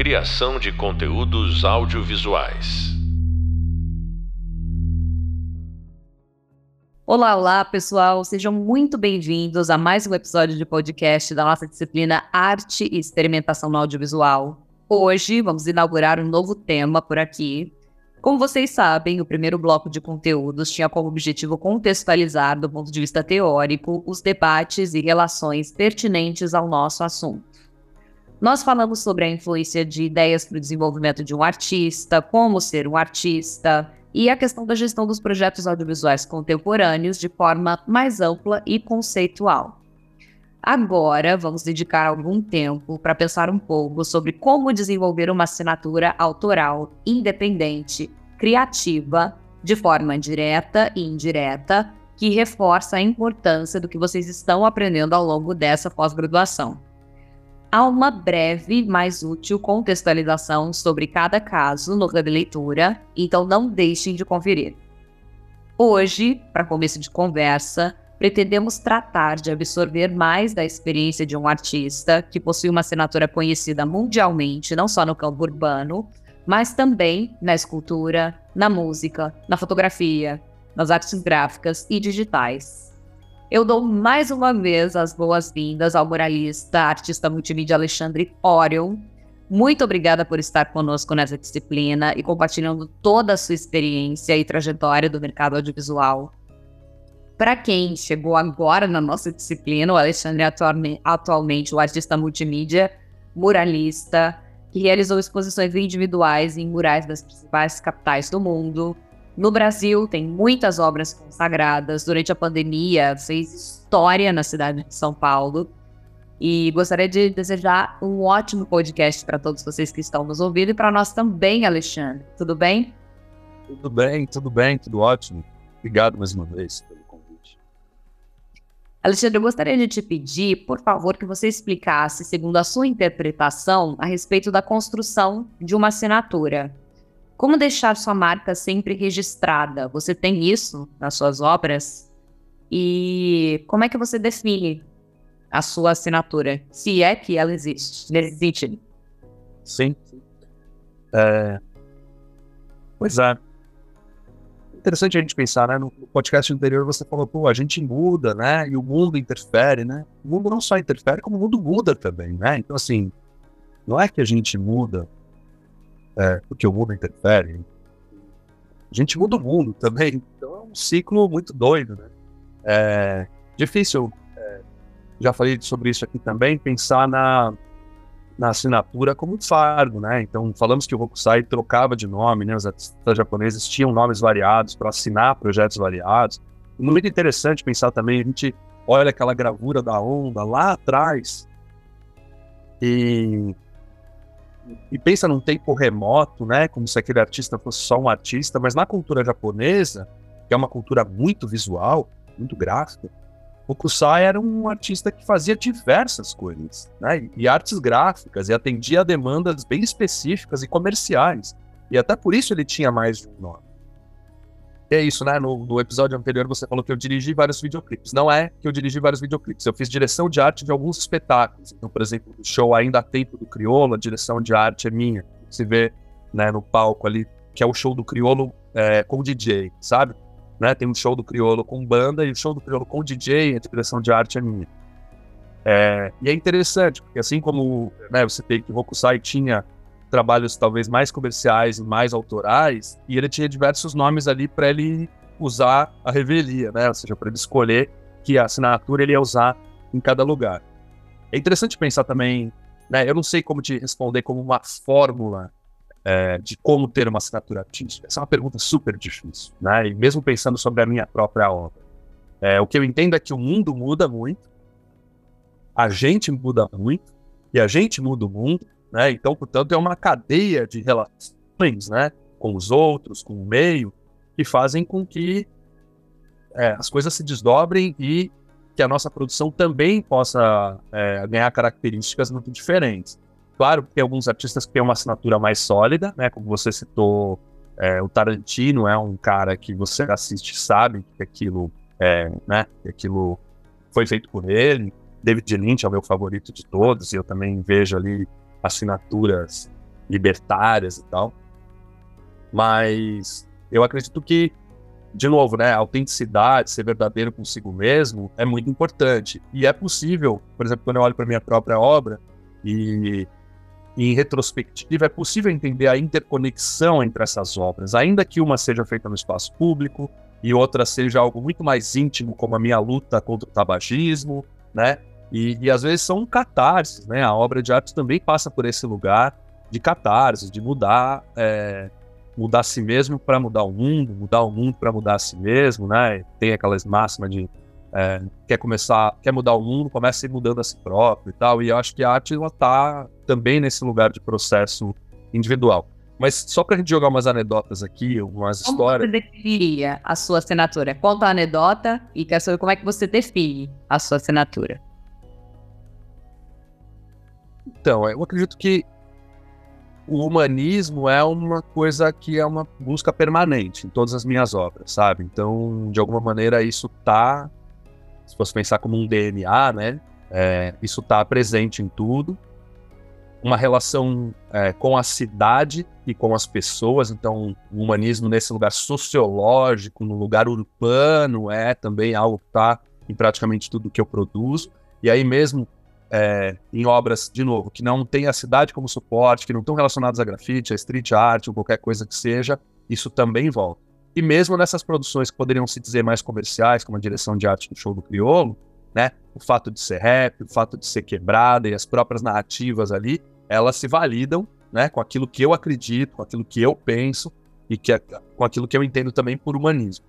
Criação de conteúdos audiovisuais. Olá, olá, pessoal. Sejam muito bem-vindos a mais um episódio de podcast da nossa disciplina Arte e Experimentação no Audiovisual. Hoje vamos inaugurar um novo tema por aqui. Como vocês sabem, o primeiro bloco de conteúdos tinha como objetivo contextualizar, do ponto de vista teórico, os debates e relações pertinentes ao nosso assunto. Nós falamos sobre a influência de ideias para o desenvolvimento de um artista, como ser um artista, e a questão da gestão dos projetos audiovisuais contemporâneos de forma mais ampla e conceitual. Agora, vamos dedicar algum tempo para pensar um pouco sobre como desenvolver uma assinatura autoral independente, criativa, de forma direta e indireta, que reforça a importância do que vocês estão aprendendo ao longo dessa pós-graduação há uma breve, mais útil contextualização sobre cada caso no de leitura, então não deixem de conferir. Hoje, para começo de conversa, pretendemos tratar de absorver mais da experiência de um artista que possui uma assinatura conhecida mundialmente, não só no campo urbano, mas também na escultura, na música, na fotografia, nas artes gráficas e digitais. Eu dou mais uma vez as boas-vindas ao muralista, artista multimídia Alexandre Orion. Muito obrigada por estar conosco nessa disciplina e compartilhando toda a sua experiência e trajetória do mercado audiovisual. Para quem chegou agora na nossa disciplina, o Alexandre é atualmente o artista multimídia, muralista, que realizou exposições individuais em murais das principais capitais do mundo, no Brasil, tem muitas obras consagradas. Durante a pandemia, fez história na cidade de São Paulo. E gostaria de desejar um ótimo podcast para todos vocês que estão nos ouvindo e para nós também, Alexandre. Tudo bem? Tudo bem, tudo bem, tudo ótimo. Obrigado mais uma vez pelo convite. Alexandre, eu gostaria de te pedir, por favor, que você explicasse, segundo a sua interpretação, a respeito da construção de uma assinatura. Como deixar sua marca sempre registrada? Você tem isso nas suas obras? E como é que você define a sua assinatura? Se é que ela existe. Existe. Sim. É... Pois é. Interessante a gente pensar, né? No podcast anterior você falou, pô, a gente muda, né? E o mundo interfere, né? O mundo não só interfere, como o mundo muda também, né? Então, assim, não é que a gente muda é, porque o mundo interfere. A gente muda o mundo também, então é um ciclo muito doido, né? É difícil, é, já falei sobre isso aqui também, pensar na, na assinatura como um fardo, né? Então, falamos que o Hokusai trocava de nome, né? Os artistas japoneses tinham nomes variados para assinar projetos variados. Muito interessante pensar também, a gente olha aquela gravura da onda lá atrás e e pensa num tempo remoto, né, como se aquele artista fosse só um artista, mas na cultura japonesa, que é uma cultura muito visual, muito gráfica, o Kusai era um artista que fazia diversas coisas, né, e artes gráficas, e atendia a demandas bem específicas e comerciais. E até por isso ele tinha mais de um nome é isso, né? No, no, episódio anterior você falou que eu dirigi vários videoclipes. Não é que eu dirigi vários videoclipes. Eu fiz direção de arte de alguns espetáculos. Então, por exemplo, o show Ainda Tempo do Criolo, a direção de arte é minha. Se vê né, no palco ali, que é o show do Criolo é, com DJ, sabe? Né? Tem um show do Criolo com banda e o show do Criolo com DJ, a direção de arte é minha. É, e é interessante, porque assim como né, você tem que Rokusai tinha trabalhos talvez mais comerciais e mais autorais, e ele tinha diversos nomes ali para ele usar a revelia, né? Ou seja, para ele escolher que assinatura ele ia usar em cada lugar. É interessante pensar também, né? Eu não sei como te responder como uma fórmula é, de como ter uma assinatura artística. Essa é uma pergunta super difícil, né? E mesmo pensando sobre a minha própria obra. É, o que eu entendo é que o mundo muda muito, a gente muda muito, e a gente muda o mundo, né? Então, portanto, é uma cadeia de relações né, com os outros, com o meio, que fazem com que é, as coisas se desdobrem e que a nossa produção também possa é, ganhar características muito diferentes. Claro que tem alguns artistas que têm uma assinatura mais sólida, né? Como você citou, é, o Tarantino é um cara que você assiste sabe que aquilo, é, né? Que aquilo foi feito por ele. David Lynch é o meu favorito de todos, e eu também vejo ali assinaturas libertárias e tal. Mas eu acredito que, de novo, né, a autenticidade, ser verdadeiro consigo mesmo é muito importante. E é possível, por exemplo, quando eu olho para minha própria obra e em retrospectiva, é possível entender a interconexão entre essas obras, ainda que uma seja feita no espaço público e outra seja algo muito mais íntimo, como a minha luta contra o tabagismo, né? E, e às vezes são catarses, né? A obra de arte também passa por esse lugar de catarse, de mudar, é, mudar a si mesmo para mudar o mundo, mudar o mundo para mudar a si mesmo, né? Tem aquelas máximas de é, quer começar, quer mudar o mundo, começa a ir mudando a si próprio e tal. E eu acho que a arte ela tá também nesse lugar de processo individual. Mas só para a gente jogar umas anedotas aqui, umas como histórias. Como você definiria a sua assinatura? Conta a anedota e quer saber como é que você define a sua assinatura. Então, eu acredito que o humanismo é uma coisa que é uma busca permanente em todas as minhas obras, sabe? Então, de alguma maneira, isso tá, se fosse pensar como um DNA, né? É, isso tá presente em tudo. Uma relação é, com a cidade e com as pessoas, então o humanismo nesse lugar sociológico, no lugar urbano, é também algo que está em praticamente tudo que eu produzo. E aí mesmo é, em obras, de novo, que não tem a cidade como suporte, que não estão relacionadas a grafite, a street art ou qualquer coisa que seja, isso também volta. E mesmo nessas produções que poderiam se dizer mais comerciais, como a direção de arte do show do Criolo, né, o fato de ser rap, o fato de ser quebrada e as próprias narrativas ali, elas se validam né, com aquilo que eu acredito, com aquilo que eu penso e que é, com aquilo que eu entendo também por humanismo.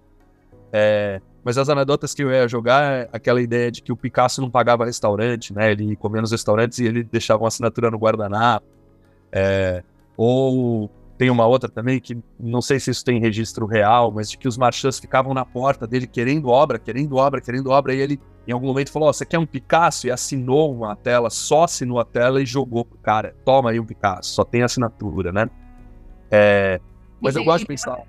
É, mas as anedotas que eu ia jogar é aquela ideia de que o Picasso não pagava restaurante, né? Ele comia nos restaurantes e ele deixava uma assinatura no guardanapo. É, ou tem uma outra também que não sei se isso tem registro real, mas de que os marchands ficavam na porta dele querendo obra, querendo obra, querendo obra, e ele em algum momento falou: oh, Você quer um Picasso? E assinou uma tela, só assinou a tela e jogou pro cara: Toma aí um Picasso, só tem assinatura, né? É, mas eu gosto de pensar.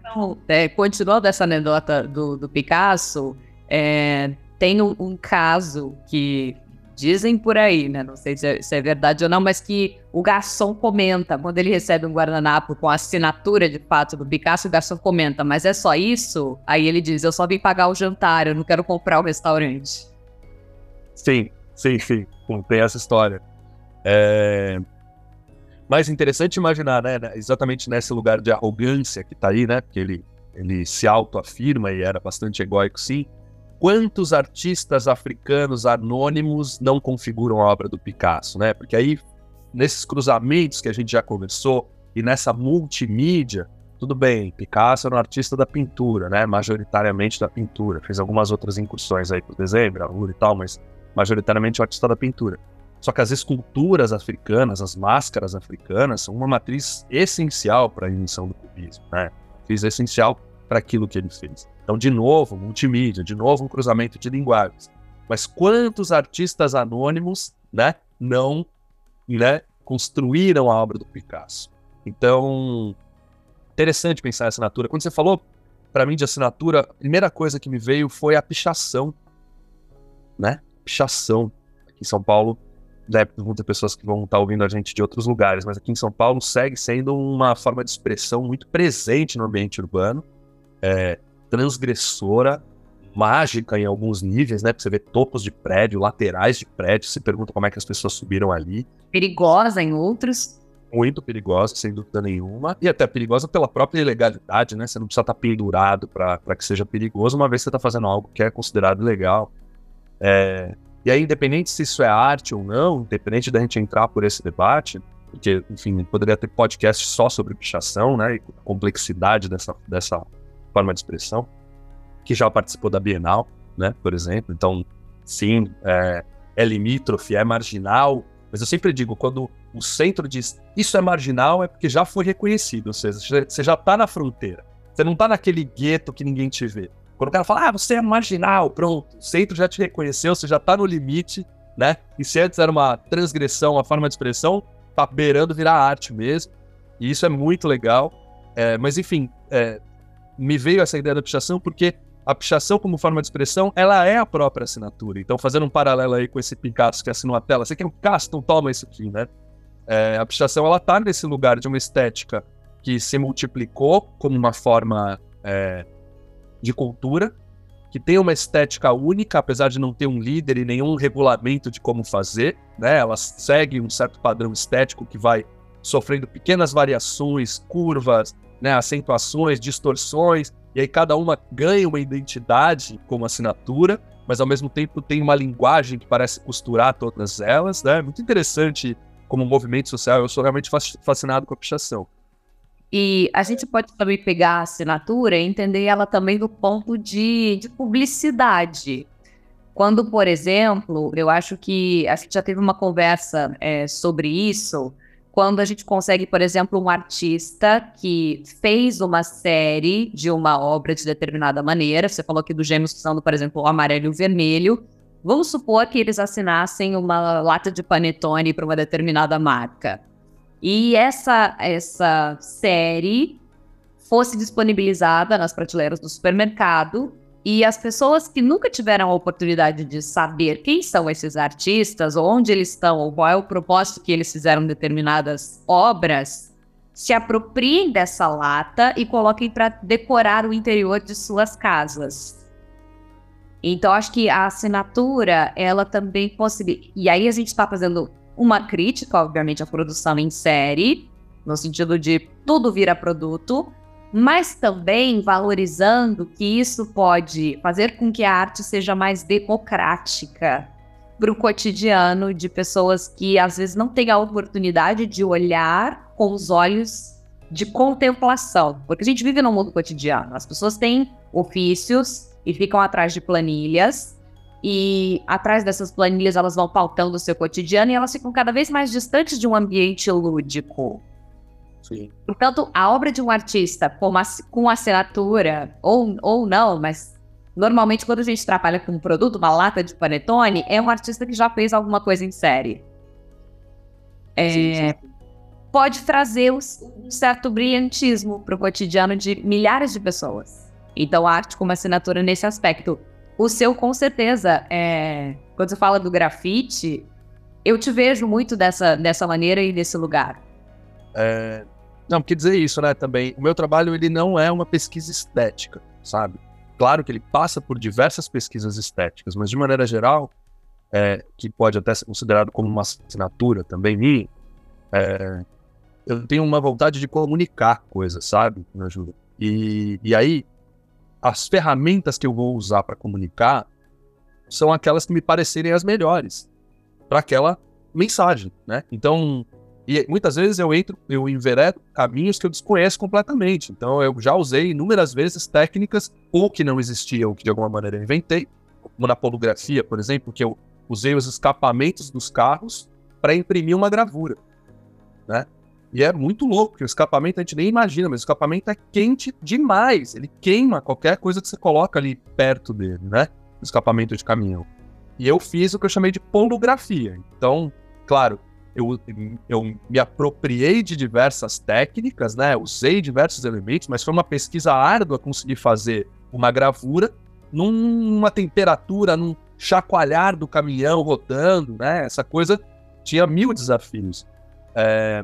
É, continuando essa anedota do, do Picasso, é, tem um, um, caso que dizem por aí, né? Não sei se é, se é, verdade ou não, mas que o garçom comenta, quando ele recebe um guardanapo com a assinatura de fato do Picasso, o garçom comenta, mas é só isso? Aí ele diz: Eu só vim pagar o jantar, eu não quero comprar o restaurante. Sim, sim, sim. Tem essa história. É, mais interessante imaginar, né, né, exatamente nesse lugar de arrogância que tá aí, né, porque ele, ele se autoafirma e era bastante egóico, sim. Quantos artistas africanos anônimos não configuram a obra do Picasso, né? Porque aí, nesses cruzamentos que a gente já conversou, e nessa multimídia, tudo bem, Picasso era um artista da pintura, né? Majoritariamente da pintura. Fez algumas outras incursões aí pro desenho, gravura e tal, mas majoritariamente o artista da pintura. Só que as esculturas africanas, as máscaras africanas, são uma matriz essencial para a invenção do cubismo, né? Matriz essencial para aquilo que ele fez. Então, de novo, multimídia, de novo, um cruzamento de linguagens. Mas quantos artistas anônimos, né, não, né, construíram a obra do Picasso? Então, interessante pensar a assinatura. Quando você falou para mim de assinatura, a primeira coisa que me veio foi a pichação, né? Pichação. Aqui em São Paulo, né, vão ter pessoas que vão estar ouvindo a gente de outros lugares, mas aqui em São Paulo segue sendo uma forma de expressão muito presente no ambiente urbano, é, transgressora, mágica em alguns níveis, né? Porque você vê topos de prédio, laterais de prédio, se pergunta como é que as pessoas subiram ali. Perigosa em outros. Muito perigosa, sem dúvida nenhuma. E até perigosa pela própria ilegalidade, né? Você não precisa estar pendurado para que seja perigoso, uma vez que você está fazendo algo que é considerado legal. É, e aí, independente se isso é arte ou não, independente da gente entrar por esse debate, porque, enfim, poderia ter podcast só sobre pichação, né, e a complexidade dessa, dessa forma de expressão, que já participou da Bienal, né, por exemplo. Então, sim, é, é limítrofe, é marginal, mas eu sempre digo, quando o centro diz isso é marginal, é porque já foi reconhecido, ou seja, você já está na fronteira. Você não está naquele gueto que ninguém te vê. Quando o cara fala, ah, você é marginal, pronto, o centro já te reconheceu, você já tá no limite, né? E se antes era uma transgressão, uma forma de expressão, tá beirando virar arte mesmo. E isso é muito legal. É, mas enfim, é, me veio essa ideia da pichação porque a pichação como forma de expressão, ela é a própria assinatura. Então, fazendo um paralelo aí com esse Picasso que assinou a tela, você quer um Picasso? Então toma isso aqui, né? É, a pichação ela tá nesse lugar de uma estética que se multiplicou como uma forma é, de cultura, que tem uma estética única, apesar de não ter um líder e nenhum regulamento de como fazer, né? Ela segue um certo padrão estético que vai sofrendo pequenas variações, curvas, né, acentuações, distorções, e aí cada uma ganha uma identidade como assinatura, mas ao mesmo tempo tem uma linguagem que parece costurar todas elas, né? Muito interessante como movimento social, eu sou realmente fascinado com a pichação. E a gente pode também pegar a assinatura e entender ela também do ponto de, de publicidade. Quando, por exemplo, eu acho que a gente já teve uma conversa é, sobre isso, quando a gente consegue, por exemplo, um artista que fez uma série de uma obra de determinada maneira, você falou aqui do Gêmeos usando, por exemplo, o amarelo e o vermelho, vamos supor que eles assinassem uma lata de panetone para uma determinada marca. E essa, essa série fosse disponibilizada nas prateleiras do supermercado e as pessoas que nunca tiveram a oportunidade de saber quem são esses artistas, onde eles estão, ou qual é o propósito que eles fizeram determinadas obras, se apropriem dessa lata e coloquem para decorar o interior de suas casas. Então, acho que a assinatura, ela também possibilita. E aí, a gente está fazendo uma crítica, obviamente, à produção em série, no sentido de tudo vira produto, mas também valorizando que isso pode fazer com que a arte seja mais democrática para o cotidiano de pessoas que às vezes não têm a oportunidade de olhar com os olhos de contemplação, porque a gente vive num mundo cotidiano, as pessoas têm ofícios e ficam atrás de planilhas e atrás dessas planilhas elas vão pautando o seu cotidiano e elas ficam cada vez mais distantes de um ambiente lúdico. Sim. Portanto, a obra de um artista com, uma, com assinatura, ou, ou não, mas normalmente quando a gente trabalha com um produto, uma lata de panetone, é um artista que já fez alguma coisa em série. É, sim, sim. Pode trazer um certo brilhantismo para o cotidiano de milhares de pessoas. Então, a arte como assinatura nesse aspecto. O seu, com certeza, é... quando você fala do grafite, eu te vejo muito dessa, dessa maneira e nesse lugar. É, não, porque dizer isso, né, também, o meu trabalho ele não é uma pesquisa estética, sabe? Claro que ele passa por diversas pesquisas estéticas, mas de maneira geral, é, que pode até ser considerado como uma assinatura também minha, é, eu tenho uma vontade de comunicar coisas, sabe, me ajuda. E, e aí, as ferramentas que eu vou usar para comunicar são aquelas que me parecerem as melhores para aquela mensagem, né? Então, e muitas vezes eu entro, eu enveredo caminhos que eu desconheço completamente. Então eu já usei inúmeras vezes técnicas ou que não existiam, ou que de alguma maneira eu inventei, como na polografia, por exemplo, que eu usei os escapamentos dos carros para imprimir uma gravura, né? E é muito louco, porque o escapamento a gente nem imagina, mas o escapamento é quente demais. Ele queima qualquer coisa que você coloca ali perto dele, né? O escapamento de caminhão. E eu fiz o que eu chamei de polografia. Então, claro, eu, eu me apropriei de diversas técnicas, né? Usei diversos elementos, mas foi uma pesquisa árdua conseguir fazer uma gravura numa temperatura, num chacoalhar do caminhão rodando, né? Essa coisa tinha mil desafios. É,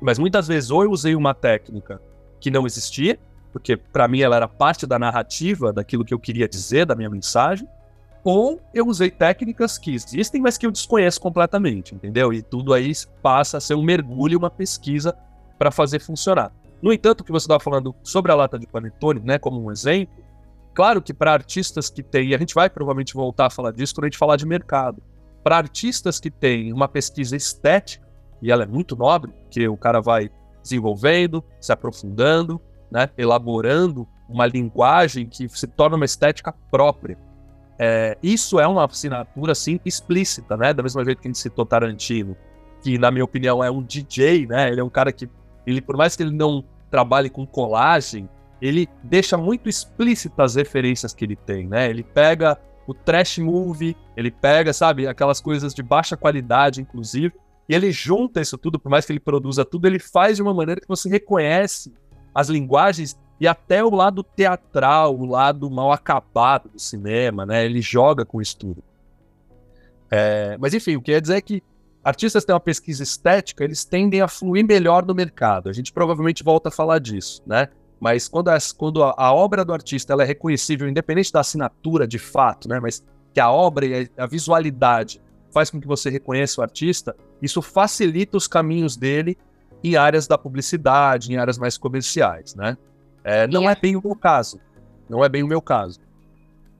mas muitas vezes ou eu usei uma técnica que não existia, porque para mim ela era parte da narrativa daquilo que eu queria dizer, da minha mensagem, ou eu usei técnicas que existem, mas que eu desconheço completamente, entendeu? E tudo aí passa a ser um mergulho, uma pesquisa para fazer funcionar. No entanto, o que você estava falando sobre a lata de panetone, né, como um exemplo, claro que para artistas que têm, e a gente vai provavelmente voltar a falar disso quando a gente falar de mercado, para artistas que têm uma pesquisa estética, e ela é muito nobre, que o cara vai desenvolvendo, se aprofundando, né, elaborando uma linguagem que se torna uma estética própria. É, isso é uma assinatura, assim, explícita, né? Da mesma jeito que a gente citou Tarantino, que, na minha opinião, é um DJ, né? Ele é um cara que, ele, por mais que ele não trabalhe com colagem, ele deixa muito explícitas as referências que ele tem, né? Ele pega o trash movie, ele pega, sabe, aquelas coisas de baixa qualidade, inclusive, e ele junta isso tudo, por mais que ele produza tudo, ele faz de uma maneira que você reconhece as linguagens e até o lado teatral, o lado mal acabado do cinema, né? Ele joga com isso tudo. É, mas enfim, o que eu ia dizer é que artistas têm uma pesquisa estética, eles tendem a fluir melhor no mercado. A gente provavelmente volta a falar disso, né? Mas quando, as, quando a, a, obra do artista ela é reconhecível, independente da assinatura de fato, né? Mas que a obra e a, a visualidade faz com que você reconheça o artista, isso facilita os caminhos dele em áreas da publicidade, em áreas mais comerciais, né? É, não é bem o meu caso. Não é bem o meu caso.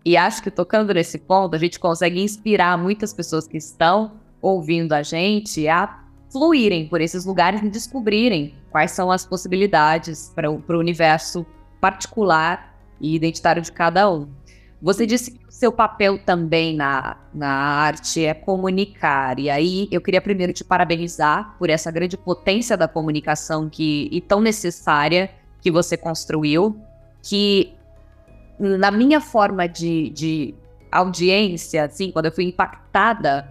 E acho que tocando nesse ponto, a gente consegue inspirar muitas pessoas que estão ouvindo a gente a fluírem por esses lugares e descobrirem quais são as possibilidades para o universo particular e identitário de cada um. Você disse que o seu papel também na, na arte é comunicar. E aí eu queria primeiro te parabenizar por essa grande potência da comunicação que, e tão necessária que você construiu, que na minha forma de, de audiência, assim, quando eu fui impactada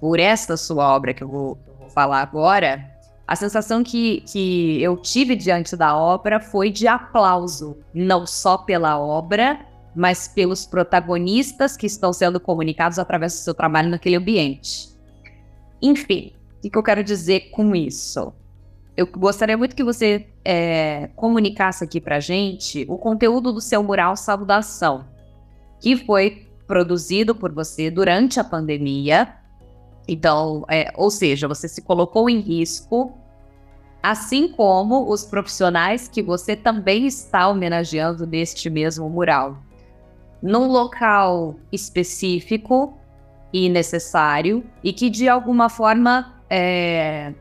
por esta sua obra que eu vou, eu vou falar agora, a sensação que, que eu tive diante da obra foi de aplauso, não só pela obra, mas pelos protagonistas que estão sendo comunicados através do seu trabalho naquele ambiente. Enfim, o que eu quero dizer com isso? Eu gostaria muito que você é, comunicasse aqui para gente o conteúdo do seu mural Saudação, que foi produzido por você durante a pandemia. Então, é, ou seja, você se colocou em risco, assim como os profissionais que você também está homenageando neste mesmo mural. Num local específico e necessário, e que de alguma forma é,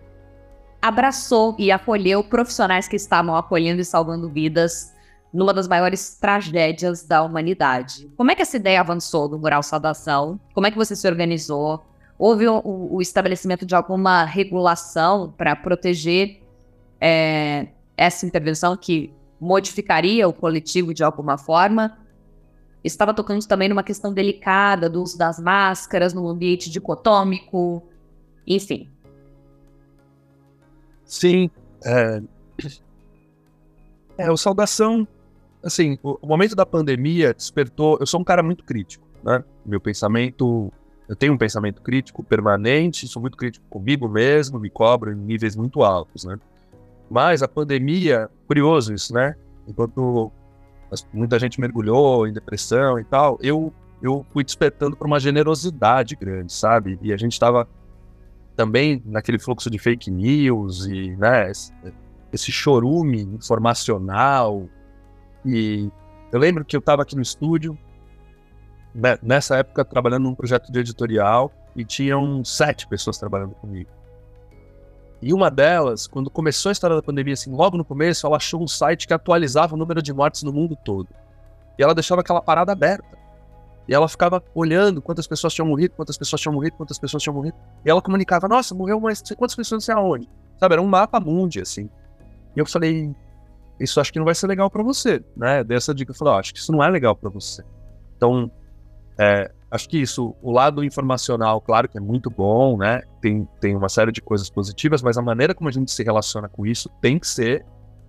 abraçou e acolheu profissionais que estavam acolhendo e salvando vidas numa das maiores tragédias da humanidade. Como é que essa ideia avançou do Mural Saudação? Como é que você se organizou? Houve o, o estabelecimento de alguma regulação para proteger é, essa intervenção que modificaria o coletivo de alguma forma? Estava tocando também numa questão delicada do uso das máscaras no ambiente dicotômico, enfim. Sim. É, é o saudação, assim, o, o, momento da pandemia despertou. Eu sou um cara muito crítico, né? Meu pensamento, eu tenho um pensamento crítico permanente, sou muito crítico comigo mesmo, me cobro em níveis muito altos, né? Mas a pandemia, curioso isso, né? Enquanto muita gente mergulhou em depressão e tal, eu eu fui despertando para uma generosidade grande, sabe? E a gente estava também naquele fluxo de fake news e né, esse chorume informacional. E eu lembro que eu estava aqui no estúdio, né, nessa época trabalhando num projeto de editorial, e tinham sete pessoas trabalhando comigo. E uma delas, quando começou a história da pandemia, assim, logo no começo, ela achou um site que atualizava o número de mortes no mundo todo. E ela deixava aquela parada aberta. E ela ficava olhando quantas pessoas tinham morrido, quantas pessoas tinham morrido, quantas pessoas tinham morrido. E ela comunicava, nossa, morreu mais quantas pessoas não sei aonde. Sabe, era um mapa mundi, assim. E eu falei, isso acho que não vai ser legal para você, né? Dessa dica, eu falei, oh, acho que isso não é legal para você. Então, é, acho que isso, o lado informacional, claro que é muito bom, né? Tem, tem uma série de coisas positivas, mas a maneira como a gente se relaciona com isso tem que ser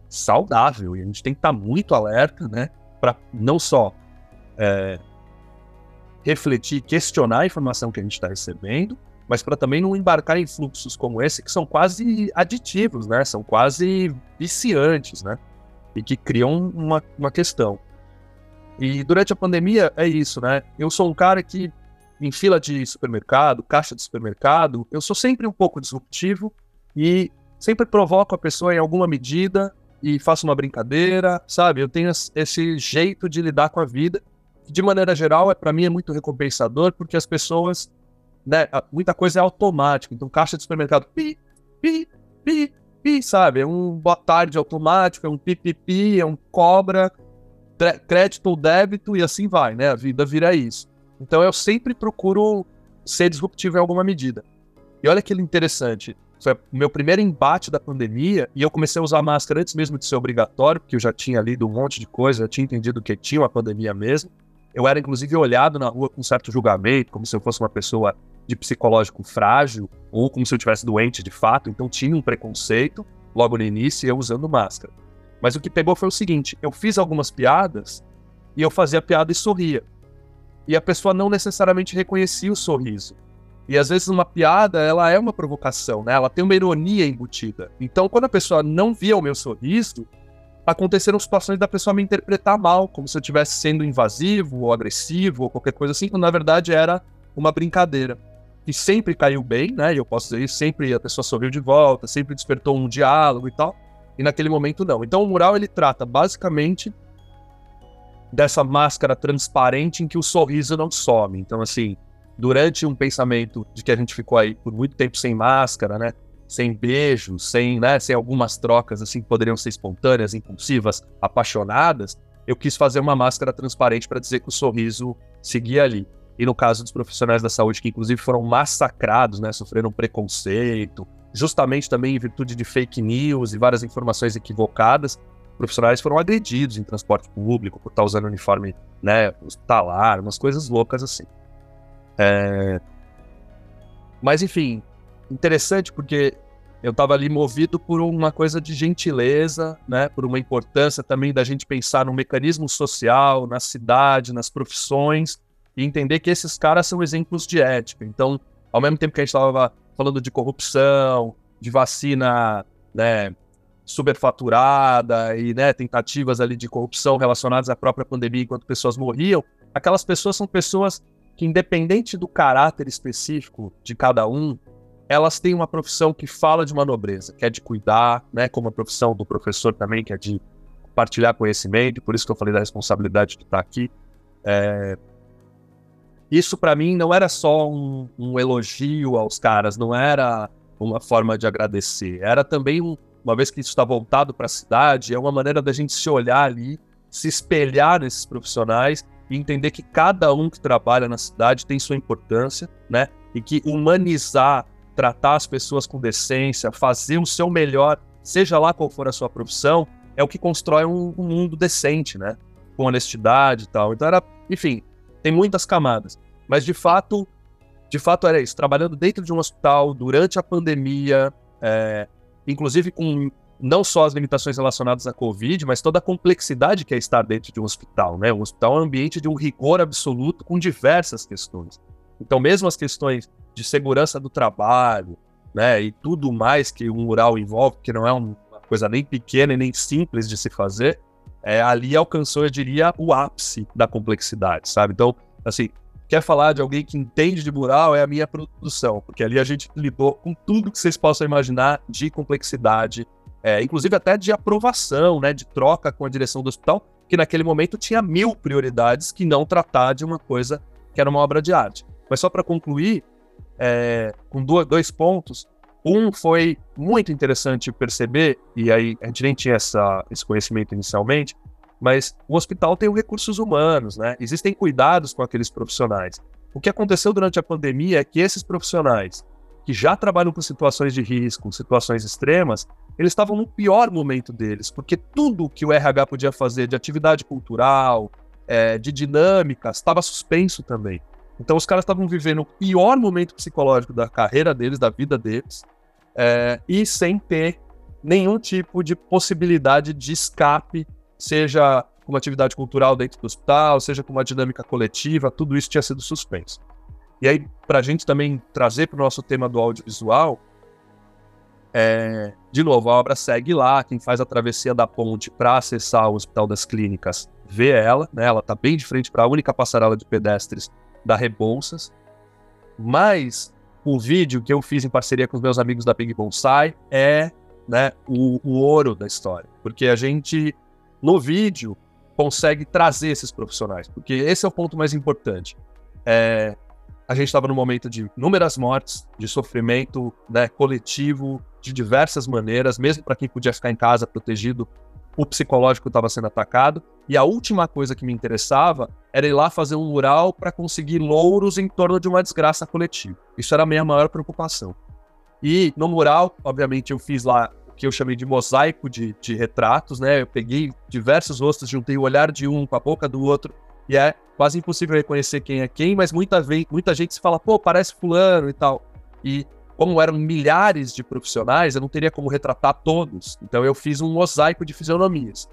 saudável. E a gente tem que estar muito alerta, né? Para não só é, refletir, questionar a informação que a gente está recebendo, mas para também não embarcar em fluxos como esse que são quase aditivos, né? São quase viciantes, né? E que criam uma, uma questão. E durante a pandemia é isso, né? Eu sou um cara que em fila de supermercado, caixa de supermercado, eu sou sempre um pouco disruptivo e sempre provoco a pessoa em alguma medida e faço uma brincadeira, sabe? Eu tenho esse jeito de lidar com a vida de maneira geral, é para mim é muito recompensador, porque as pessoas, né, muita coisa é automática. Então, caixa de supermercado, pi, pi, pi, pi, sabe? É um boa tarde automático, é um pipipi, é um cobra, crédito ou débito, e assim vai, né? A vida vira isso. Então, eu sempre procuro ser disruptivo em alguma medida. E olha que interessante, foi o meu primeiro embate da pandemia e eu comecei a usar máscara antes mesmo de ser obrigatório, porque eu já tinha lido um monte de coisa, já tinha entendido que tinha uma pandemia mesmo. Eu era, inclusive, olhado na rua com certo julgamento, como se eu fosse uma pessoa de psicológico frágil, ou como se eu tivesse doente de fato. Então tinha um preconceito logo no início, eu usando máscara. Mas o que pegou foi o seguinte: eu fiz algumas piadas e eu fazia piada e sorria. E a pessoa não necessariamente reconhecia o sorriso. E às vezes uma piada, ela é uma provocação, né? Ela tem uma ironia embutida. Então, quando a pessoa não via o meu sorriso, aconteceram situações da pessoa me interpretar mal, como se eu estivesse sendo invasivo ou agressivo ou qualquer coisa assim, quando na verdade era uma brincadeira. E sempre caiu bem, né? E eu posso dizer sempre a pessoa sorriu de volta, sempre despertou um diálogo e tal. E naquele momento não. Então o mural ele trata basicamente dessa máscara transparente em que o sorriso não some. Então assim, durante um pensamento de que a gente ficou aí por muito tempo sem máscara, né? Sem beijos, sem, né, sem algumas trocas assim que poderiam ser espontâneas, impulsivas, apaixonadas, eu quis fazer uma máscara transparente para dizer que o sorriso seguia ali. E no caso dos profissionais da saúde que inclusive foram massacrados, né, sofreram preconceito, justamente também em virtude de fake news e várias informações equivocadas, profissionais foram agredidos em transporte público por estar usando uniforme, né, hospitalar, umas coisas loucas assim. É... Mas enfim, interessante porque eu estava ali movido por uma coisa de gentileza, né, por uma importância também da gente pensar no mecanismo social, na cidade, nas profissões e entender que esses caras são exemplos de ética. Então, ao mesmo tempo que a gente estava falando de corrupção, de vacina, né, superfaturada e né, tentativas ali de corrupção relacionadas à própria pandemia enquanto pessoas morriam, aquelas pessoas são pessoas que, independente do caráter específico de cada um, elas têm uma profissão que fala de uma nobreza, que é de cuidar, né, como a profissão do professor também, que é de compartilhar conhecimento, por isso que eu falei da responsabilidade de estar aqui. É... Isso para mim não era só um, um, elogio aos caras, não era uma forma de agradecer, era também um, uma vez que isso está voltado para a cidade, é uma maneira da gente se olhar ali, se espelhar nesses profissionais e entender que cada um que trabalha na cidade tem sua importância, né? E que humanizar, tratar as pessoas com decência, fazer o seu melhor, seja lá qual for a sua profissão, é o que constrói um, um mundo decente, né? Com honestidade e tal. Então era, enfim, tem muitas camadas. Mas de fato, de fato era isso. Trabalhando dentro de um hospital durante a pandemia, é, inclusive com não só as limitações relacionadas à Covid, mas toda a complexidade que é estar dentro de um hospital, né? Um hospital é um ambiente de um rigor absoluto com diversas questões. Então, mesmo as questões de segurança do trabalho, né, e tudo mais que o mural envolve, que não é uma coisa nem pequena e nem simples de se fazer, é, ali alcançou, eu diria, o ápice da complexidade, sabe? Então, assim, quer falar de alguém que entende de mural é a minha produção, porque ali a gente lidou com tudo que vocês possam imaginar de complexidade, é, inclusive até de aprovação, né, de troca com a direção do hospital, que naquele momento tinha mil prioridades que não tratar de uma coisa que era uma obra de arte. Mas só para concluir, é, com dois pontos, um foi muito interessante perceber, e aí a gente nem tinha essa, esse conhecimento inicialmente, mas o hospital tem recursos humanos, né? Existem cuidados com aqueles profissionais. O que aconteceu durante a pandemia é que esses profissionais que já trabalham com situações de risco, situações extremas, eles estavam no pior momento deles, porque tudo que o RH podia fazer de atividade cultural, é, de dinâmicas, estava suspenso também. Então os caras estavam vivendo o pior momento psicológico da carreira deles, da vida deles, é, e sem ter nenhum tipo de possibilidade de escape, seja com uma atividade cultural dentro do hospital, seja com uma dinâmica coletiva, tudo isso tinha sido suspenso. E aí, para a gente também trazer para o nosso tema do audiovisual, é, de novo, a obra segue lá, quem faz a travessia da ponte para acessar o Hospital das Clínicas vê ela, né, ela está bem de frente para a única passarela de pedestres da Rebouças. Mas o vídeo que eu fiz em parceria com os meus amigos da Big Bonsai é né, o, o ouro da história, porque a gente, no vídeo, consegue trazer esses profissionais, porque esse é o ponto mais importante. É, a gente estava num momento de inúmeras mortes, de sofrimento né, coletivo de diversas maneiras, mesmo para quem podia ficar em casa protegido, o psicológico estava sendo atacado. E a última coisa que me interessava era ir lá fazer um mural para conseguir louros em torno de uma desgraça coletiva. Isso era a minha maior preocupação. E no mural, obviamente, eu fiz lá que eu chamei de mosaico de, de retratos, né? Eu peguei diversos rostos, juntei o olhar de um com a boca do outro e é quase impossível reconhecer quem é quem, mas muita, muita gente se fala, pô, parece fulano e tal. E como eram milhares de profissionais, eu não teria como retratar todos. Então eu fiz um mosaico de fisionomias.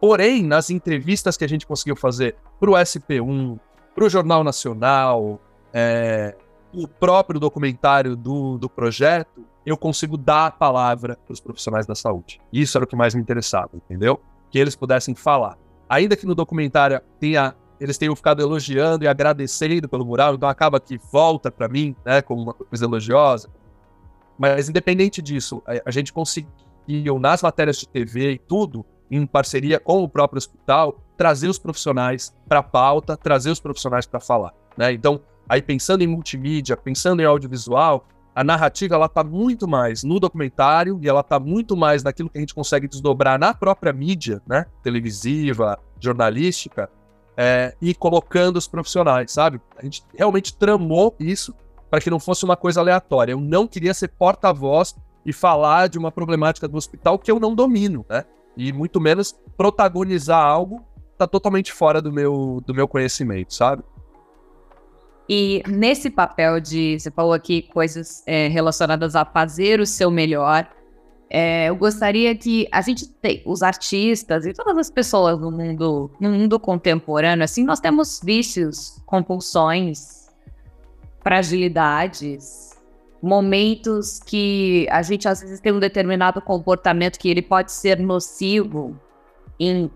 Porém, nas entrevistas que a gente conseguiu fazer para o SP1, para o Jornal Nacional, é, o próprio documentário do, do projeto, eu consigo dar a palavra para os profissionais da saúde. Isso era o que mais me interessava, entendeu? Que eles pudessem falar. Ainda que no documentário tenha, eles tenham ficado elogiando e agradecendo pelo mural, então acaba que volta para mim, né, como uma coisa elogiosa. Mas independente disso, a, a gente conseguiu nas matérias de TV e tudo, em parceria com o próprio hospital, trazer os profissionais para a pauta, trazer os profissionais para falar. Né? Então, aí pensando em multimídia, pensando em audiovisual, a narrativa ela está muito mais no documentário e ela está muito mais naquilo que a gente consegue desdobrar na própria mídia, né? televisiva, jornalística, é, e colocando os profissionais, sabe? A gente realmente tramou isso para que não fosse uma coisa aleatória. Eu não queria ser porta-voz e falar de uma problemática do hospital que eu não domino, né? E muito menos protagonizar algo tá totalmente fora do meu, do meu conhecimento, sabe? E nesse papel de, você falou aqui coisas é, relacionadas a fazer o seu melhor, é, eu gostaria que a gente tem, os artistas e todas as pessoas no mundo, no mundo contemporâneo, assim, nós temos vícios, compulsões, fragilidades, momentos que a gente às vezes tem um determinado comportamento que ele pode ser nocivo em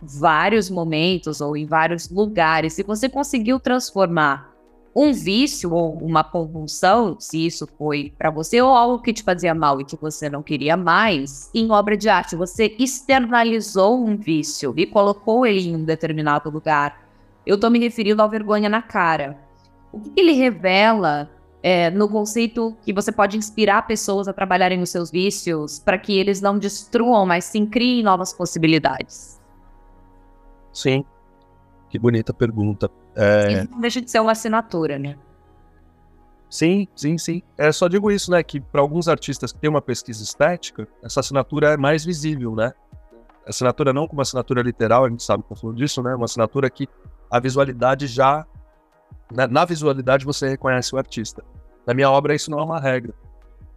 vários momentos ou em vários lugares, se você conseguiu transformar um vício ou uma compulsão, se isso foi para você, ou algo que te fazia mal e que você não queria mais, em obra de arte, você externalizou um vício e colocou ele em um determinado lugar. Eu estou me referindo ao vergonha na cara. O que, ele revela é, no conceito que você pode inspirar pessoas a trabalharem os seus vícios para que eles não destruam, mas sim criem novas possibilidades? Sim. Que bonita pergunta. É... Isso não deixa de ser uma assinatura, né? Sim, sim, sim. É só digo isso, né? Que para alguns artistas que têm uma pesquisa estética, essa assinatura é mais visível, né? Assinatura não como assinatura literal, a gente sabe que eu falando disso, né? Uma assinatura que a visualidade já. Na, na visualidade você reconhece o artista. Na minha obra, isso não é uma regra.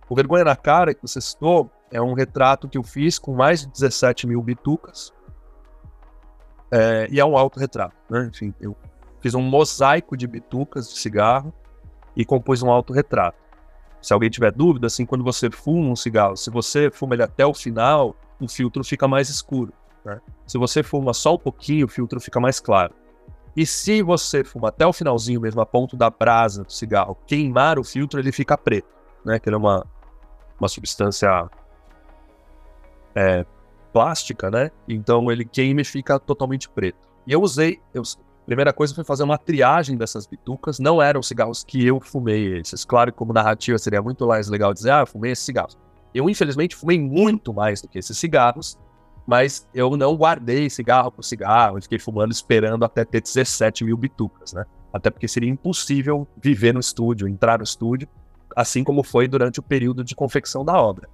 O Vergonha na Cara, que você citou, é um retrato que eu fiz com mais de 17 mil bitucas, é, e é um autorretrato, né? Enfim, eu fiz um mosaico de bitucas de cigarro e compus um autorretrato. Se alguém tiver dúvida, assim, quando você fuma um cigarro, se você fuma ele até o final, o filtro fica mais escuro. Né? Se você fuma só um pouquinho, o filtro fica mais claro. E se você fuma até o finalzinho mesmo, a ponto da brasa do cigarro, queimar o filtro, ele fica preto, né? Que ele é uma, uma substância é, plástica, né? Então ele queima e fica totalmente preto. E eu usei, eu, a primeira coisa foi fazer uma triagem dessas bitucas. Não eram cigarros que eu fumei esses. Claro que como narrativa seria muito mais legal dizer, ah, eu fumei esses cigarros. Eu, infelizmente, fumei muito mais do que esses cigarros, mas eu não guardei cigarro por cigarro, eu fiquei fumando esperando até ter 17 mil bitucas, né? Até porque seria impossível viver no estúdio, entrar no estúdio, assim como foi durante o período de confecção da obra.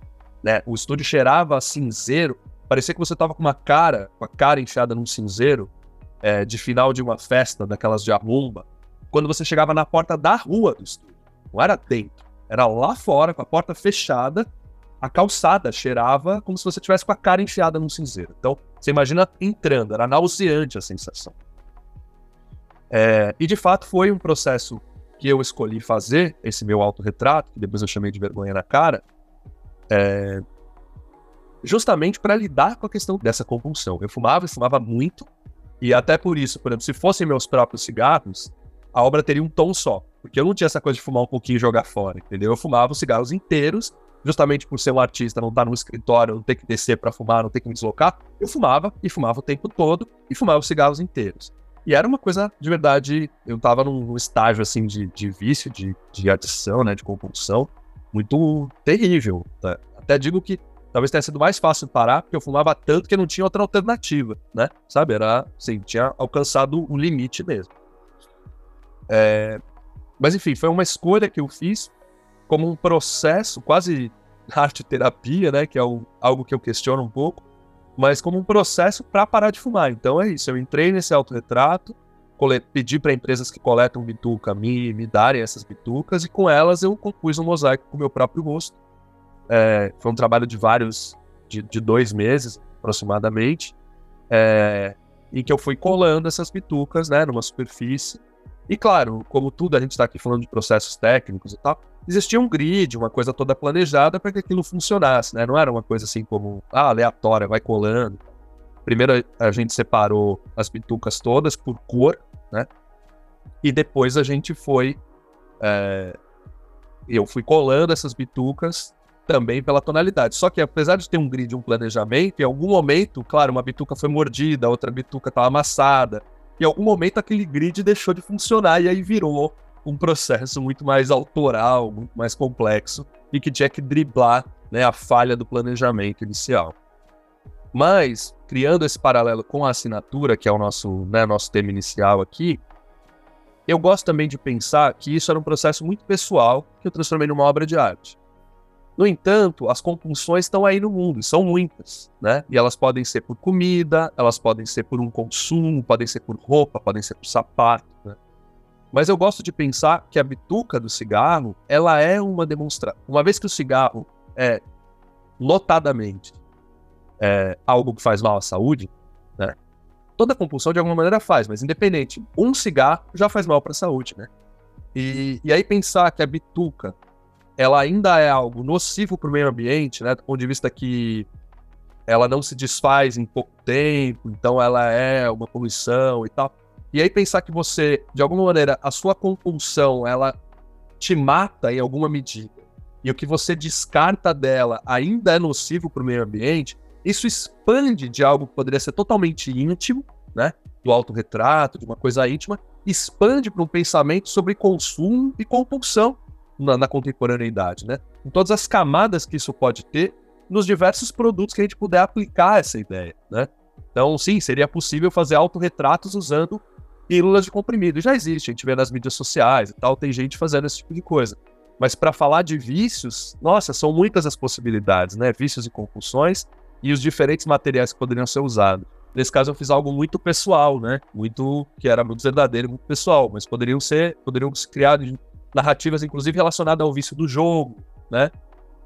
Né? O estúdio cheirava cinzeiro Parecia que você tava com uma cara, com a cara enfiada num cinzeiro, é, de final de uma festa, daquelas de arrumba, quando você chegava na porta da rua do estúdio. Não era dentro, era lá fora, com a porta fechada, a calçada cheirava como se você tivesse com a cara enfiada num cinzeiro. Então, você imagina entrando, era nauseante a sensação. É, e de fato foi um processo que eu escolhi fazer, esse meu autorretrato, que depois eu chamei de vergonha na cara, é, justamente para lidar com a questão dessa compulsão. Eu fumava e fumava muito, e até por isso, por exemplo, se fossem meus próprios cigarros, a obra teria um tom só, porque eu não tinha essa coisa de fumar um pouquinho e jogar fora, entendeu? Eu fumava os cigarros inteiros, justamente por ser um artista, não estar tá no escritório, não ter que descer para fumar, não ter que me deslocar, eu fumava e fumava o tempo todo e fumava os cigarros inteiros. E era uma coisa de verdade, eu tava num estágio assim de, de vício, de, de adição, né, de compulsão, muito terrível. Tá? Até digo que talvez tenha sido mais fácil parar, porque eu fumava tanto que não tinha outra alternativa, né? Sabe? Era, assim, tinha alcançado o limite mesmo. É... Mas enfim, foi uma escolha que eu fiz como um processo, quase arte terapia, né? Que é o, algo que eu questiono um pouco, mas como um processo para parar de fumar. Então é isso, eu entrei nesse autorretrato, pedi para empresas que coletam bituca me, me darem essas bitucas, e com elas eu compus um mosaico com o meu próprio rosto é, foi um trabalho de vários, de, de dois meses aproximadamente, é, em que eu fui colando essas bitucas, né, numa superfície, E claro, como tudo, a gente está aqui falando de processos técnicos e tal, existia um grid, uma coisa toda planejada para que aquilo funcionasse, né? Não era uma coisa assim como, ah, aleatória, vai colando. Primeiro a gente separou as bitucas todas por cor, né? E depois a gente foi. É... Eu fui colando essas bitucas também pela tonalidade. Só que apesar de ter um grid, um planejamento, em algum momento, claro, uma bituca foi mordida, outra bituca estava amassada. Em algum momento aquele grid deixou de funcionar e aí virou um processo muito mais autoral, muito mais complexo e que tinha que driblar né, a falha do planejamento inicial. Mas, criando esse paralelo com a assinatura, que é o nosso, né, nosso tema inicial aqui, eu gosto também de pensar que isso era um processo muito pessoal que eu transformei numa obra de arte. No entanto, as compulsões estão aí no mundo, são muitas, né? E elas podem ser por comida, elas podem ser por um consumo, podem ser por roupa, podem ser por sapato, né? Mas eu gosto de pensar que a bituca do cigarro, ela é uma demonstração. Uma vez que o cigarro é notadamente é, algo que faz mal à saúde, né? Toda compulsão de alguma maneira faz, mas independente, um cigarro já faz mal para a saúde, né? E, e aí pensar que a bituca ela ainda é algo nocivo para o meio ambiente, né? Do ponto de vista que ela não se desfaz em pouco tempo, então ela é uma poluição e tal. E aí pensar que você, de alguma maneira, a sua compulsão, ela te mata em alguma medida, e o que você descarta dela ainda é nocivo para o meio ambiente, isso expande de algo que poderia ser totalmente íntimo, né? Do autorretrato, de uma coisa íntima, expande para um pensamento sobre consumo e compulsão na, na contemporaneidade, né? Com todas as camadas que isso pode ter nos diversos produtos que a gente puder aplicar essa ideia, né? Então, sim, seria possível fazer autorretratos usando pílulas de comprimido. Já existe, a gente vê nas mídias sociais e tal, tem gente fazendo esse tipo de coisa. Mas para falar de vícios, nossa, são muitas as possibilidades, né? Vícios e compulsões e os diferentes materiais que poderiam ser usados. Nesse caso, eu fiz algo muito pessoal, né? Muito que era muito verdadeiro, muito pessoal, mas poderiam ser, poderiam se criar narrativas, inclusive, relacionadas ao vício do jogo, né?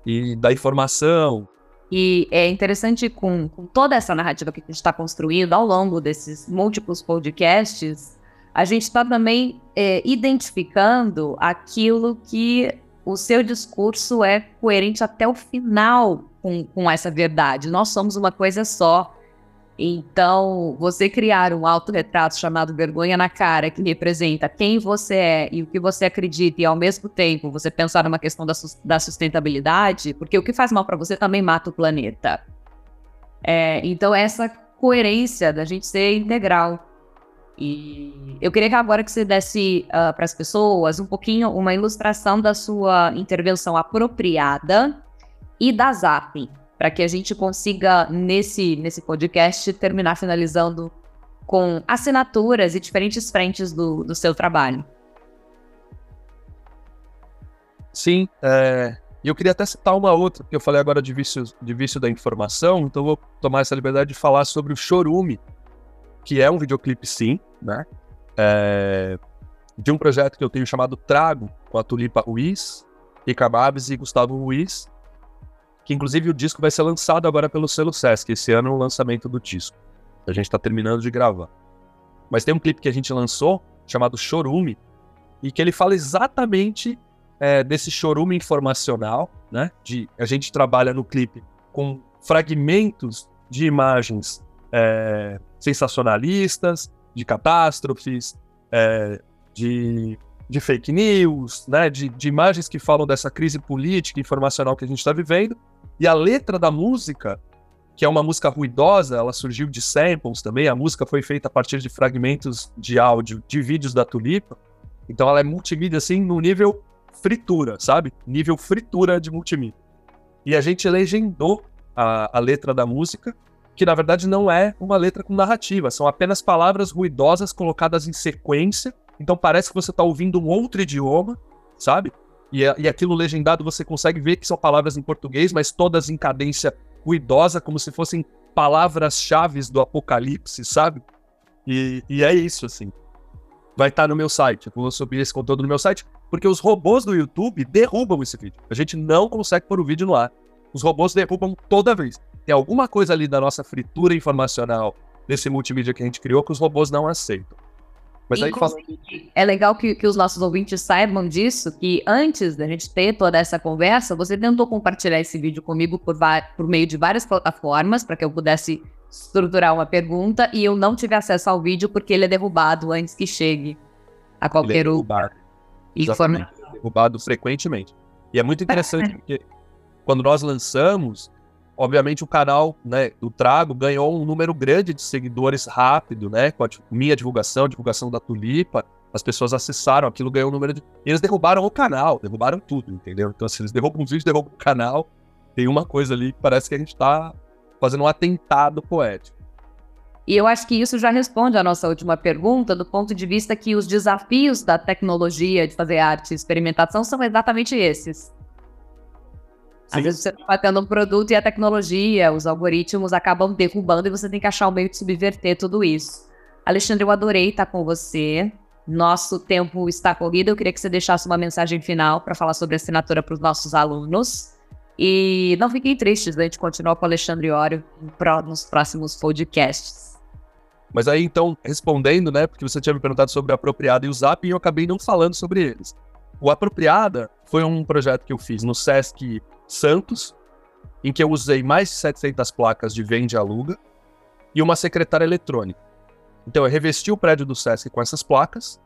E da informação. E é interessante com, com toda essa narrativa que a gente está construindo ao longo desses múltiplos podcasts, a gente está também é, identificando aquilo que o seu discurso é coerente até o final com, com essa verdade. Nós somos uma coisa só. Então, você criar um autorretrato chamado Vergonha na Cara, que representa quem você é e o que você acredita, e ao mesmo tempo você pensar numa questão da, da sustentabilidade, porque o que faz mal para você também mata o planeta. É, então, essa coerência da gente ser integral. E eu queria que agora que você desse uh, ah, para as pessoas um pouquinho uma ilustração da sua intervenção apropriada e da ZAP para que a gente consiga, nesse, nesse podcast, terminar finalizando com assinaturas e diferentes frentes do, do seu trabalho. Sim, é, e eu queria até citar uma outra, porque eu falei agora de vício, de vício da informação, então vou tomar essa liberdade de falar sobre o Chorume, que é um videoclipe sim, né? É, de um projeto que eu tenho chamado Trago, com a Tulipa Ruiz, Rica Babs e Gustavo Ruiz, que inclusive o disco vai ser lançado agora pelo selo Sesc, esse ano é o lançamento do disco. A gente está terminando de gravar. Mas tem um clipe que a gente lançou, chamado Chorume, e que ele fala exatamente é, desse chorume informacional, né? De, a gente trabalha no clipe com fragmentos de imagens é, sensacionalistas, de catástrofes, é, de, de, fake news, né? De, de imagens que falam dessa crise política e informacional que a gente está vivendo, e a letra da música, que é uma música ruidosa, ela surgiu de samples também. A música foi feita a partir de fragmentos de áudio de vídeos da Tulipa. Então ela é multimídia assim no nível fritura, sabe? Nível fritura de multimídia. E a gente legendou a, a letra da música, que na verdade não é uma letra com narrativa, são apenas palavras ruidosas colocadas em sequência. Então parece que você está ouvindo um outro idioma, sabe? E, e aquilo legendado você consegue ver que são palavras em português, mas todas em cadência ruidosa, como se fossem palavras-chave do apocalipse, sabe? E, e, é isso, assim. Vai estar tá no meu site. Eu vou subir esse conteúdo no meu site, porque os robôs do YouTube derrubam esse vídeo. A gente não consegue pôr o vídeo no ar. Os robôs derrubam toda vez. Tem alguma coisa ali da nossa fritura informacional, desse multimídia que a gente criou, que os robôs não aceitam. Mas aí fala... É legal que, que os nossos ouvintes saibam disso, que antes da gente ter toda essa conversa, você tentou compartilhar esse vídeo comigo por, por meio de várias plataformas, para que eu pudesse estruturar uma pergunta, e eu não tive acesso ao vídeo porque ele é derrubado antes que chegue a qualquer ele é derrubado. Informa... Derrubado frequentemente. E é muito interessante porque quando nós lançamos, obviamente o canal né, do Trago ganhou um número grande de seguidores rápido, né? Com a minha divulgação, a divulgação da Tulipa, as pessoas acessaram, aquilo ganhou um número de. E eles derrubaram o canal, derrubaram tudo, entendeu? Então, se eles derrubam um vídeo, derrubam o canal, tem uma coisa ali que parece que a gente está fazendo um atentado poético. E eu acho que isso já responde à nossa última pergunta, do ponto de vista que os desafios da tecnologia de fazer arte e experimentação são exatamente esses. Sim. Às vezes você está batendo um produto e a tecnologia, os algoritmos acabam derrubando e você tem que achar um meio de subverter tudo isso. Alexandre, eu adorei estar com você. Nosso tempo está corrido. Eu queria que você deixasse uma mensagem final para falar sobre a assinatura para os nossos alunos. E não fiquem tristes, a gente continua com o Alexandre Ório nos próximos podcasts. Mas aí, então, respondendo, né, porque você tinha me perguntado sobre a Apropriada e o Zap, e eu acabei não falando sobre eles. O Apropriada foi um projeto que eu fiz no Sesc Santos, em que eu usei mais de 700 placas de vende e aluga e uma secretária eletrônica. Então, eu revesti o prédio do Sesc com essas placas,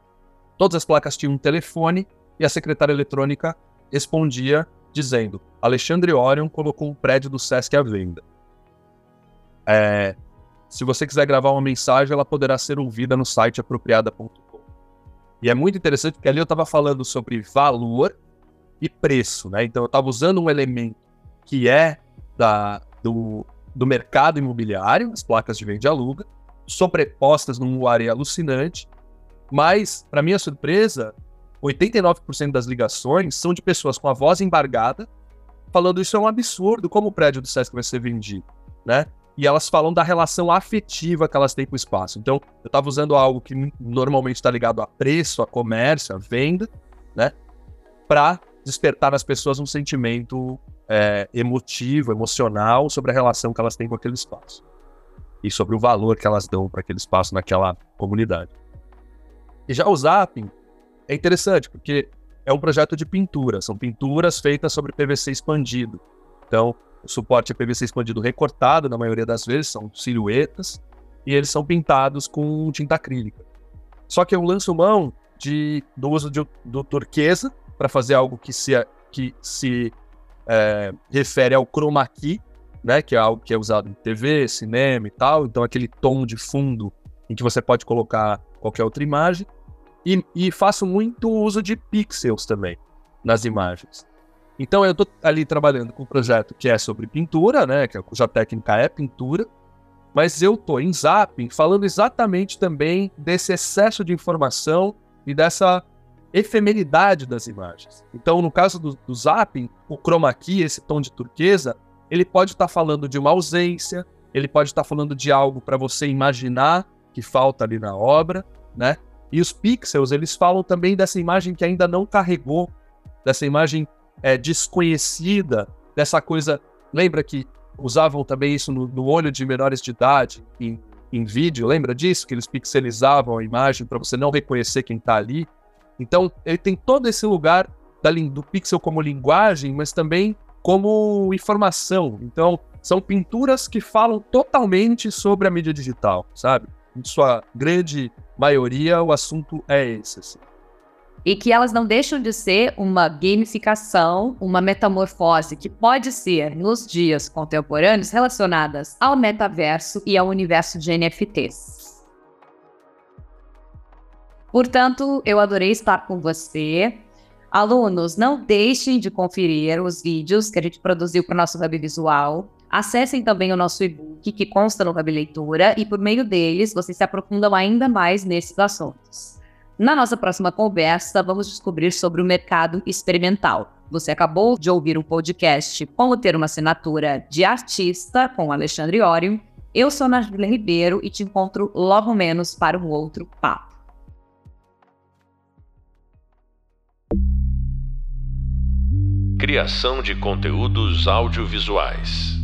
todas as placas tinham um telefone e a secretária eletrônica respondia dizendo: Alexandre Orion colocou um prédio do Sesc à venda. É, se você quiser gravar uma mensagem, ela poderá ser ouvida no site apropriada.com. E é muito interessante porque ali eu estava falando sobre valor e preço, né? Então eu estava usando um elemento que é da, do, do mercado imobiliário, as placas de venda e aluga, sobrepostas num área alucinante, mas, para minha surpresa, 89% das ligações são de pessoas com a voz embargada, falando isso é um absurdo, como o prédio do Sesc vai ser vendido, né? E elas falam da relação afetiva que elas têm com o espaço. Então, eu estava usando algo que normalmente está ligado a preço, a comércio, a venda, né? Para despertar nas pessoas um sentimento é, emotivo, emocional sobre a relação que elas têm com aquele espaço. E sobre o valor que elas dão para aquele espaço naquela comunidade. E já o Zapping é interessante, porque é um projeto de pintura, são pinturas feitas sobre PVC expandido. Então, o suporte é PVC expandido recortado, na maioria das vezes, são silhuetas, e eles são pintados com tinta acrílica. Só que eu lanço mão de, do uso de, do turquesa para fazer algo que se, que se é, refere ao chroma key, né, que é algo que é usado em TV, cinema e tal, então aquele tom de fundo em que você pode colocar qualquer outra imagem. E, e faço muito uso de pixels também nas imagens. Então eu estou ali trabalhando com um projeto que é sobre pintura, né, que cuja técnica é pintura, mas eu estou em Zapping falando exatamente também desse excesso de informação e dessa efemeridade das imagens. Então, no caso do, do Zapping, o chroma key, esse tom de turquesa, ele pode estar tá falando de uma ausência, ele pode estar tá falando de algo para você imaginar que falta ali na obra, né? E os pixels, eles falam também dessa imagem que ainda não carregou, dessa imagem é, desconhecida, dessa coisa. Lembra que usavam também isso no, no olho de menores de idade em, em vídeo? Lembra disso? Que eles pixelizavam a imagem para você não reconhecer quem está ali. Então, ele tem todo esse lugar da, do pixel como linguagem, mas também como informação. Então, são pinturas que falam totalmente sobre a mídia digital, sabe? Em sua grande maioria, o assunto é esse. Assim. E que elas não deixam de ser uma gamificação, uma metamorfose que pode ser, nos dias contemporâneos, relacionadas ao metaverso e ao universo de NFTs. Portanto, eu adorei estar com você. Alunos, não deixem de conferir os vídeos que a gente produziu para o nosso Hub Visual. Acessem também o nosso e-book que consta no Hub Leitura e por meio deles vocês se aprofundam ainda mais nesses assuntos. Na nossa próxima conversa, vamos descobrir sobre o mercado experimental. Você acabou de ouvir um podcast Como Ter uma Assinatura de Artista com Alexandre Ório. Eu sou Natália Ribeiro e te encontro logo menos para um outro papo. Criação de conteúdos audiovisuais.